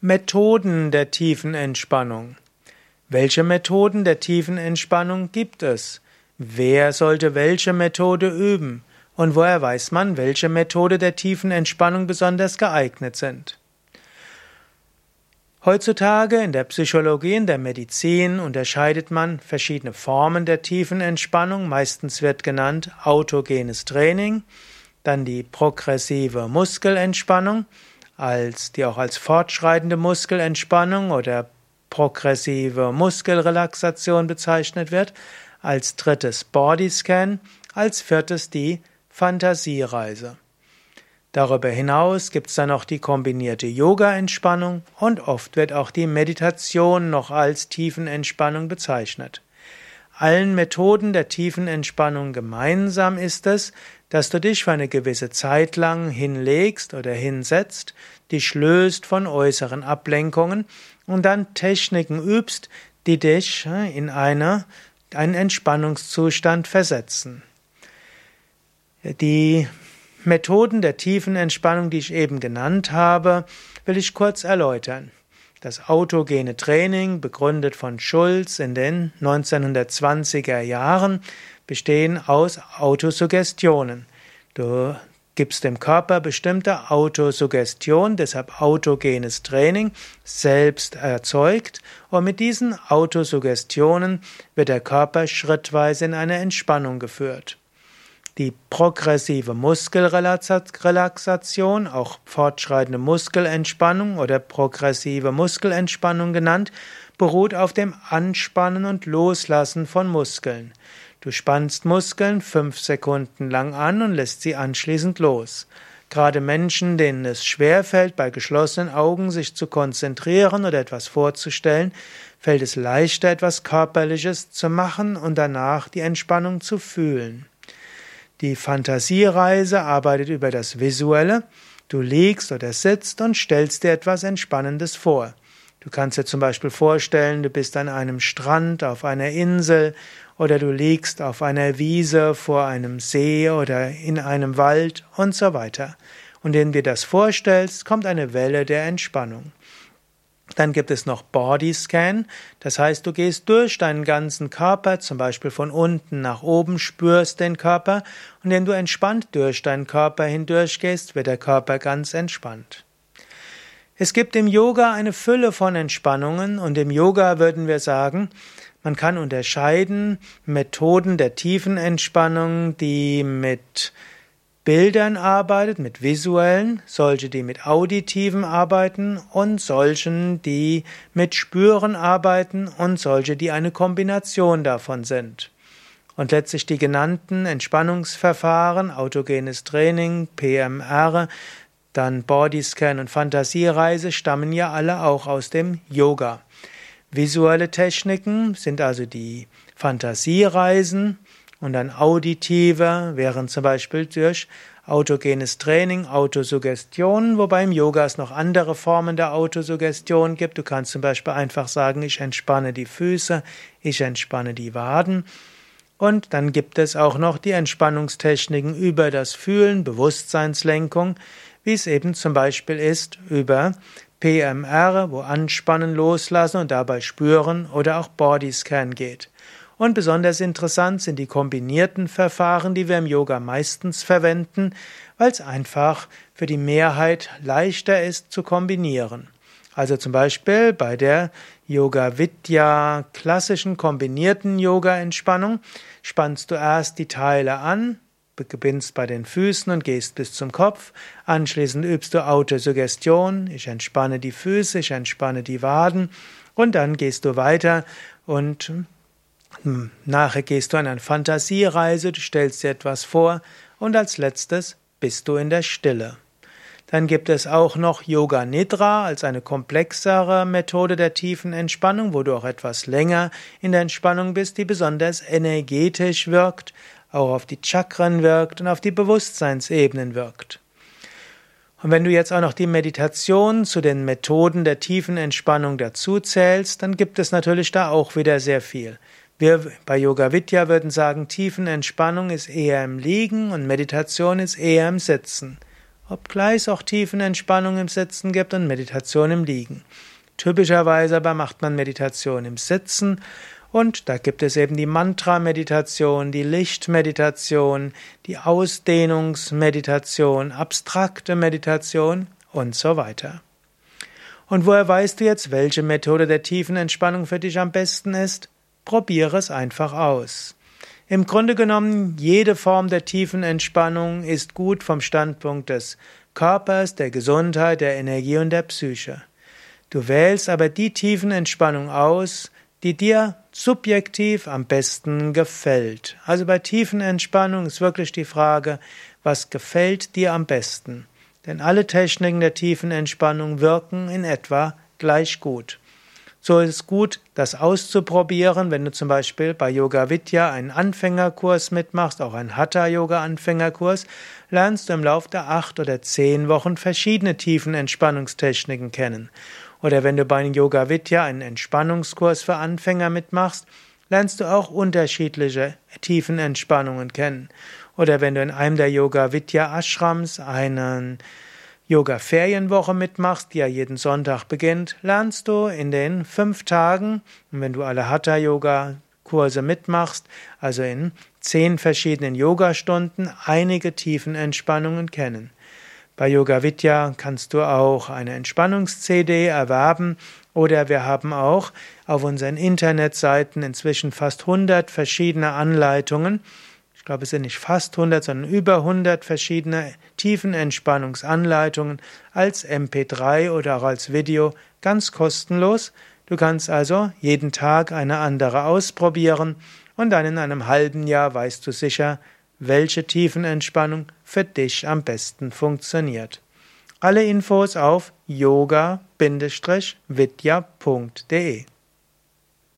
Methoden der tiefen Entspannung. Welche Methoden der tiefen Entspannung gibt es? Wer sollte welche Methode üben? Und woher weiß man, welche Methode der tiefen Entspannung besonders geeignet sind? Heutzutage in der Psychologie, in der Medizin unterscheidet man verschiedene Formen der tiefen Entspannung. Meistens wird genannt autogenes Training, dann die progressive Muskelentspannung als, die auch als fortschreitende Muskelentspannung oder progressive Muskelrelaxation bezeichnet wird, als drittes Bodyscan, als viertes die Fantasiereise. Darüber hinaus gibt es dann noch die kombinierte Yoga-Entspannung und oft wird auch die Meditation noch als Tiefenentspannung bezeichnet. Allen Methoden der tiefen Entspannung gemeinsam ist es, dass du dich für eine gewisse Zeit lang hinlegst oder hinsetzt, dich löst von äußeren Ablenkungen und dann Techniken übst, die dich äh, in eine, einen Entspannungszustand versetzen. Die Methoden der tiefen Entspannung, die ich eben genannt habe, will ich kurz erläutern. Das autogene Training, begründet von Schulz in den 1920er Jahren, bestehen aus Autosuggestionen. Du gibst dem Körper bestimmte Autosuggestion, deshalb autogenes Training, selbst erzeugt und mit diesen Autosuggestionen wird der Körper schrittweise in eine Entspannung geführt. Die progressive Muskelrelaxation, auch fortschreitende Muskelentspannung oder progressive Muskelentspannung genannt, beruht auf dem Anspannen und Loslassen von Muskeln. Du spannst Muskeln fünf Sekunden lang an und lässt sie anschließend los. Gerade Menschen, denen es schwerfällt, bei geschlossenen Augen sich zu konzentrieren oder etwas vorzustellen, fällt es leichter, etwas Körperliches zu machen und danach die Entspannung zu fühlen. Die Fantasiereise arbeitet über das Visuelle. Du liegst oder sitzt und stellst dir etwas Entspannendes vor. Du kannst dir zum Beispiel vorstellen, du bist an einem Strand, auf einer Insel oder du liegst auf einer Wiese vor einem See oder in einem Wald und so weiter. Und indem du dir das vorstellst, kommt eine Welle der Entspannung. Dann gibt es noch Bodyscan, das heißt, du gehst durch deinen ganzen Körper, zum Beispiel von unten nach oben, spürst den Körper. Und indem du entspannt durch deinen Körper hindurch gehst, wird der Körper ganz entspannt. Es gibt im Yoga eine Fülle von Entspannungen. Und im Yoga würden wir sagen, man kann unterscheiden Methoden der tiefen Entspannung, die mit Bildern arbeitet, mit visuellen, solche, die mit auditiven arbeiten und solchen, die mit Spüren arbeiten und solche, die eine Kombination davon sind. Und letztlich die genannten Entspannungsverfahren, autogenes Training, PMR, dann Bodyscan und Fantasiereise stammen ja alle auch aus dem Yoga. Visuelle Techniken sind also die Fantasiereisen, und dann auditive wären zum Beispiel durch autogenes Training, Autosuggestion, wobei im Yoga es noch andere Formen der Autosuggestion gibt. Du kannst zum Beispiel einfach sagen, ich entspanne die Füße, ich entspanne die Waden. Und dann gibt es auch noch die Entspannungstechniken über das Fühlen, Bewusstseinslenkung, wie es eben zum Beispiel ist über PMR, wo Anspannen loslassen und dabei spüren oder auch Bodyscan geht. Und besonders interessant sind die kombinierten Verfahren, die wir im Yoga meistens verwenden, weil es einfach für die Mehrheit leichter ist zu kombinieren. Also zum Beispiel bei der Yoga Vidya klassischen kombinierten Yoga Entspannung spannst du erst die Teile an, beginnst bei den Füßen und gehst bis zum Kopf. Anschließend übst du Autosuggestion. Ich entspanne die Füße, ich entspanne die Waden. Und dann gehst du weiter und nachher gehst du an eine Fantasiereise, du stellst dir etwas vor und als letztes bist du in der Stille. Dann gibt es auch noch Yoga Nidra als eine komplexere Methode der tiefen Entspannung, wo du auch etwas länger in der Entspannung bist, die besonders energetisch wirkt, auch auf die Chakren wirkt und auf die Bewusstseinsebenen wirkt. Und wenn du jetzt auch noch die Meditation zu den Methoden der tiefen Entspannung dazu zählst, dann gibt es natürlich da auch wieder sehr viel. Wir bei Yoga Vidya würden sagen, Tiefenentspannung ist eher im Liegen und Meditation ist eher im Sitzen. obgleich es auch Tiefenentspannung im Sitzen gibt und Meditation im Liegen. Typischerweise aber macht man Meditation im Sitzen und da gibt es eben die Mantra-Meditation, die Lichtmeditation, die Ausdehnungsmeditation, abstrakte Meditation und so weiter. Und woher weißt du jetzt, welche Methode der tiefen Entspannung für dich am besten ist? Probiere es einfach aus. Im Grunde genommen, jede Form der tiefen Entspannung ist gut vom Standpunkt des Körpers, der Gesundheit, der Energie und der Psyche. Du wählst aber die tiefen Entspannung aus, die dir subjektiv am besten gefällt. Also bei tiefen Entspannung ist wirklich die Frage, was gefällt dir am besten? Denn alle Techniken der tiefen Entspannung wirken in etwa gleich gut. So ist es gut, das auszuprobieren, wenn du zum Beispiel bei Yoga Vidya einen Anfängerkurs mitmachst, auch einen Hatha-Yoga-Anfängerkurs, lernst du im Laufe der acht oder zehn Wochen verschiedene tiefen Entspannungstechniken kennen. Oder wenn du bei Yoga Vidya einen Entspannungskurs für Anfänger mitmachst, lernst du auch unterschiedliche tiefen Entspannungen kennen. Oder wenn du in einem der Yoga Vidya Ashrams einen Yoga Ferienwoche mitmachst, die ja jeden Sonntag beginnt, lernst du in den fünf Tagen, und wenn du alle Hatha Yoga Kurse mitmachst, also in zehn verschiedenen Yogastunden, einige tiefen Entspannungen kennen. Bei Yoga Vidya kannst du auch eine Entspannungs-CD erwerben oder wir haben auch auf unseren Internetseiten inzwischen fast 100 verschiedene Anleitungen. Ich glaube, es sind nicht fast 100, sondern über 100 verschiedene Tiefenentspannungsanleitungen als MP3 oder auch als Video ganz kostenlos. Du kannst also jeden Tag eine andere ausprobieren und dann in einem halben Jahr weißt du sicher, welche Tiefenentspannung für dich am besten funktioniert. Alle Infos auf yoga-vidya.de